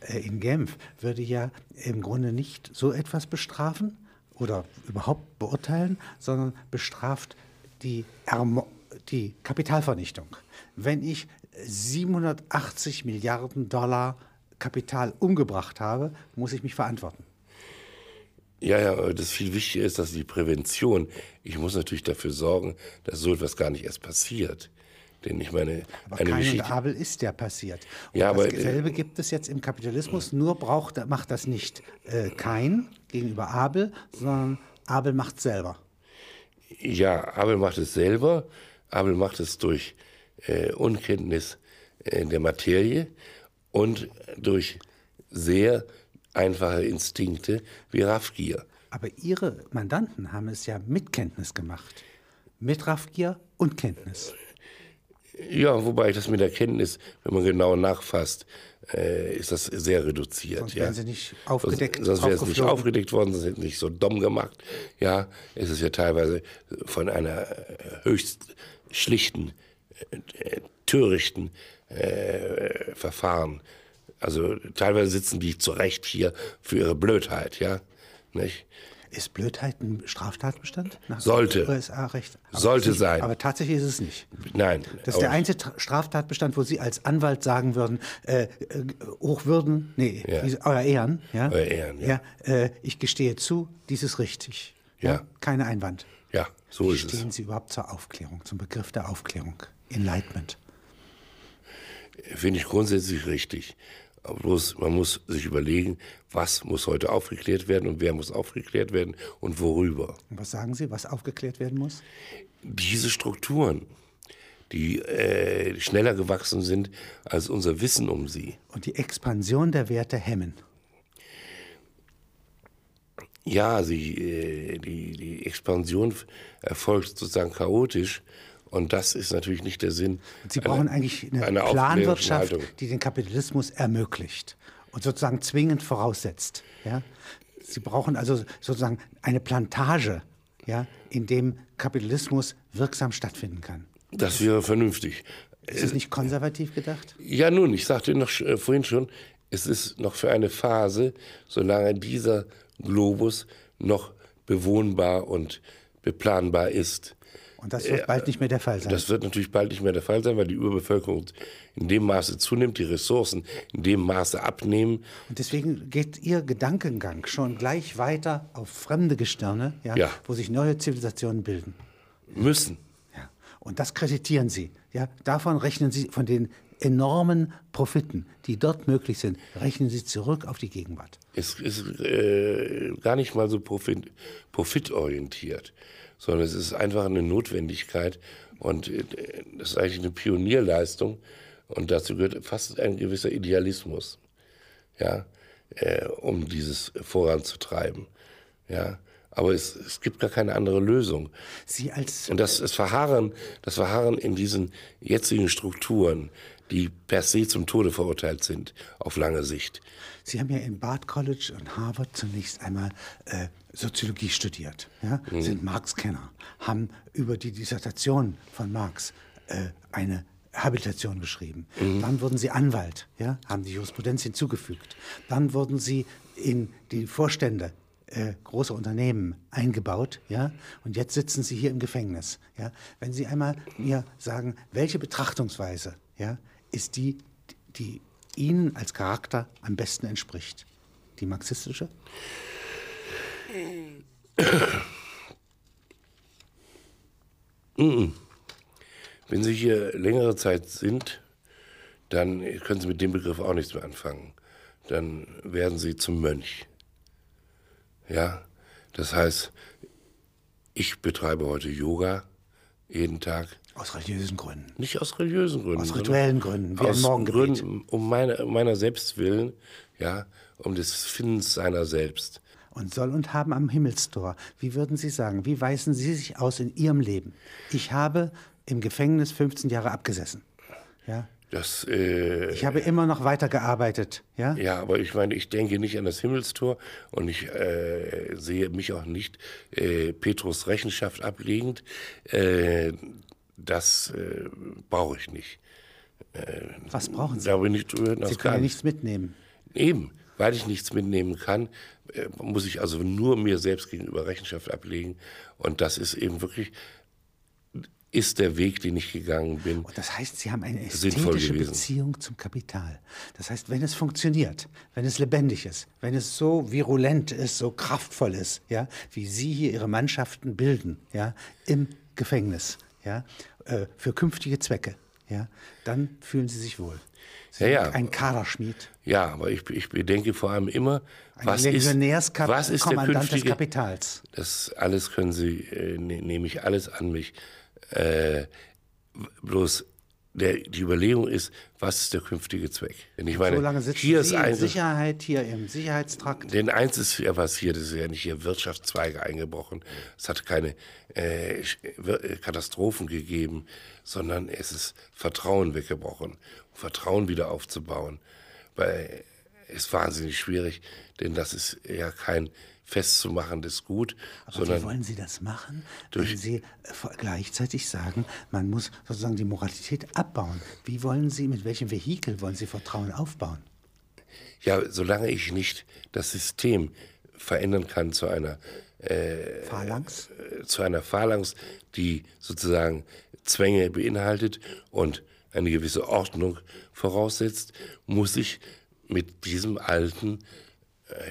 A: äh, in Genf würde ja im Grunde nicht so etwas bestrafen oder überhaupt beurteilen, sondern bestraft die, Ermo die Kapitalvernichtung. Wenn ich 780 Milliarden Dollar Kapital umgebracht habe, muss ich mich verantworten.
B: Ja, ja, das viel wichtiger ist, dass die Prävention, ich muss natürlich dafür sorgen, dass so etwas gar nicht erst passiert. Denn ich meine,
A: aber
B: eine
A: Kain
B: Geschichte.
A: und Abel ist ja passiert. Und
B: Ja, aber, äh,
A: dasselbe gibt es jetzt im Kapitalismus, nur braucht, macht das nicht äh, Kain gegenüber Abel, sondern Abel macht selber.
B: Ja, Abel macht es selber. Abel macht es durch äh, Unkenntnis äh, der Materie und durch sehr einfache Instinkte wie Raffgier.
A: Aber Ihre Mandanten haben es ja mit Kenntnis gemacht. Mit Raffgier und Kenntnis.
B: Ja, wobei das mit der Kenntnis, wenn man genau nachfasst, äh, ist das sehr reduziert.
A: Sonst
B: ja.
A: wären sie nicht aufgedeckt,
B: Sonst, sonst wäre es nicht aufgedeckt worden, sonst hätten sie nicht so dumm gemacht. Ja, es ist ja teilweise von einer äh, höchst schlichten, äh, äh, törichten äh, Verfahren. Also teilweise sitzen die zu Recht hier für ihre Blödheit, ja. Nicht?
A: Ist Blödheit ein Straftatbestand? Nach
B: Sollte.
A: USA-Recht?
B: Sollte
A: nicht-
B: sein.
A: Aber tatsächlich ist es nicht.
B: Nein.
A: Das ist der einzige Tra- Straftatbestand, wo Sie als Anwalt sagen würden, äh, äh, Hochwürden, nee,
B: Ja.
A: wie- euer Ehren, ja,
B: Euer Ehren, ja.
A: äh, ich gestehe zu, dies ist richtig.
B: Ja.
A: Keine Einwand.
B: Ja, so
A: Wie
B: ist es.
A: stehen Sie überhaupt zur Aufklärung, zum Begriff der Aufklärung? Enlightenment.
B: Finde ich grundsätzlich richtig. Aber bloß, man muss sich überlegen, was muss heute aufgeklärt werden und wer muss aufgeklärt werden und worüber.
A: Und was sagen Sie, was aufgeklärt werden muss?
B: Diese Strukturen, die äh, schneller gewachsen sind als unser Wissen um sie.
A: Und die Expansion der Werte hemmen.
B: Ja, sie, äh, die, die Expansion erfolgt sozusagen chaotisch und das ist natürlich nicht der Sinn.
A: Sie brauchen eigentlich eine,
B: eine
A: Planwirtschaft, die den Kapitalismus ermöglicht und sozusagen zwingend voraussetzt. Ja? Sie brauchen also sozusagen eine Plantage, ja, in dem Kapitalismus wirksam stattfinden kann.
B: Das wäre vernünftig.
A: Ist das nicht konservativ gedacht?
B: Ja, nun, ich sagte noch äh, vorhin schon, es ist noch für eine Phase, solange dieser Globus noch bewohnbar und beplanbar ist.
A: Und das wird bald nicht mehr der Fall sein.
B: Das wird natürlich bald nicht mehr der Fall sein, weil die Überbevölkerung in dem Maße zunimmt, die Ressourcen in dem Maße abnehmen.
A: Und deswegen geht Ihr Gedankengang schon gleich weiter auf fremde Gestirne, ja,
B: Ja.
A: wo sich neue Zivilisationen bilden.
B: Müssen.
A: Ja. Und das kreditieren Sie. Ja. Davon rechnen Sie, von den enormen Profiten, die dort möglich sind, rechnen Sie zurück auf die Gegenwart.
B: Es ist äh, gar nicht mal so profit, profitorientiert, sondern es ist einfach eine Notwendigkeit und äh, das ist eigentlich eine Pionierleistung und dazu gehört fast ein gewisser Idealismus, ja, äh, um dieses voranzutreiben, ja. Aber es, es gibt gar keine andere Lösung.
A: Sie als
B: Und das, das, Verharren, das Verharren in diesen jetzigen Strukturen, die per se zum Tode verurteilt sind, auf lange Sicht.
A: Sie haben ja in Bard College und Harvard zunächst einmal äh, Soziologie studiert, ja? sind Marx-Kenner, haben über die Dissertation von Marx äh, eine Habilitation geschrieben. Dann wurden Sie Anwalt, ja? haben die Jurisprudenz hinzugefügt. Dann wurden Sie in die Vorstände äh, großer Unternehmen eingebaut, ja, und jetzt sitzen Sie hier im Gefängnis, ja. Wenn Sie einmal mir sagen, welche Betrachtungsweise, ja, ist die, die Ihnen als Charakter am besten entspricht, die marxistische?
B: Wenn Sie hier längere Zeit sind, dann können Sie mit dem Begriff auch nichts mehr anfangen. Dann werden Sie zum Mönch. Ja, das heißt, ich betreibe heute Yoga jeden Tag.
A: Aus religiösen Gründen.
B: Nicht aus religiösen Gründen.
A: Aus rituellen Gründen, wie ein
B: aus
A: Morgengebet.
B: Gründen, um meine, meiner selbst willen, ja, um des Findens seiner selbst.
A: Und soll und haben am Himmelstor. Wie würden Sie sagen, wie weisen Sie sich aus in Ihrem Leben? Ich habe im Gefängnis 15 Jahre abgesessen. Ja?
B: Das, äh,
A: ich habe immer noch weitergearbeitet, ja?
B: Ja, aber ich meine, ich denke nicht an das Himmelstor und ich äh, sehe mich auch nicht äh, Petrus Rechenschaft ablegend. Das äh, brauche ich nicht.
A: Äh, Was brauchen Sie?
B: Da bin ich drüber
A: Sie können ja nichts mitnehmen.
B: Eben, weil ich nichts mitnehmen kann, äh, muss ich also nur mir selbst gegenüber Rechenschaft ablegen. Und das ist eben wirklich ist der Weg, den ich gegangen bin.
A: Und das heißt, Sie haben eine ästhetische Beziehung zum Kapital. Das heißt, wenn es funktioniert, wenn es lebendig ist, wenn es so virulent ist, so kraftvoll ist, ja, wie Sie hier Ihre Mannschaften bilden, ja, im Gefängnis, ja, äh, für künftige Zwecke, ja, dann fühlen Sie sich wohl. Sie
B: ja, ja.
A: Ein Kaderschmied.
B: Ja, aber ich, ich bedenke vor allem immer,
A: ein
B: was ist, was ist der künftige,
A: des Kapitals.
B: Das alles können Sie, äh, ne, nehme ich alles an mich. Äh, bloß der, die Überlegung ist, was ist der künftige Zweck?
A: Denn ich meine, so lange sitzen hier Sie ist in Sicherheit, hier im Sicherheitstrakt.
B: Denn eins ist ja passiert, es ist ja nicht hier Wirtschaftszweige eingebrochen, es hat keine äh, Katastrophen gegeben, sondern es ist Vertrauen weggebrochen, Vertrauen wieder aufzubauen. Weil es ist wahnsinnig schwierig, denn das ist ja kein festzumachendes Gut.
A: Aber sondern wie wollen Sie das machen, wenn Sie äh, gleichzeitig sagen, man muss sozusagen die Moralität abbauen? Wie wollen Sie, mit welchem Vehikel wollen Sie Vertrauen aufbauen?
B: Ja, solange ich nicht das System verändern kann zu einer
A: äh, Phalanx?
B: Äh, zu einer Phalanx, die sozusagen Zwänge beinhaltet und eine gewisse Ordnung voraussetzt, muss ich mit diesem alten äh,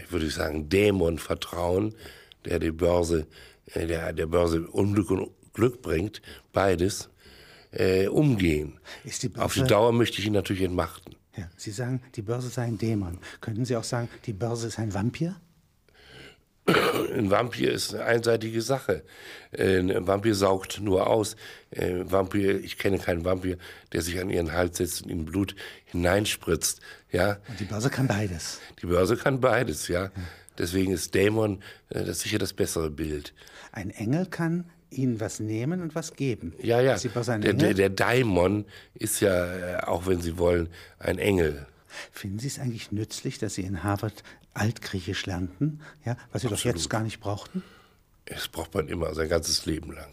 B: ich würde sagen, Dämon vertrauen, der die Börse, äh, der, der Börse Unglück und Glück bringt, beides, äh, umgehen. Die Börse, Auf die Dauer möchte ich ihn natürlich entmachten.
A: Ja, Sie sagen, die Börse sei ein Dämon. Könnten Sie auch sagen, die Börse ist ein Vampir?
B: Ein Vampir ist eine einseitige Sache. Äh, ein Vampir saugt nur aus. Ein äh, Vampir, ich kenne keinen Vampir, der sich an ihren Hals setzt und in Blut hineinspritzt. Ja.
A: Und die Börse kann beides.
B: Die Börse kann beides, ja. Deswegen ist Dämon äh, das sicher das bessere Bild.
A: Ein Engel kann ihnen was nehmen und was geben.
B: Ja, ja. Der, der, der Daimon ist ja, auch wenn Sie wollen, ein Engel.
A: Finden Sie es eigentlich nützlich, dass Sie in Harvard Altgriechisch lernten, ja, was Sie Absolut. doch jetzt gar nicht brauchten?
B: Das braucht man immer, sein ganzes Leben lang.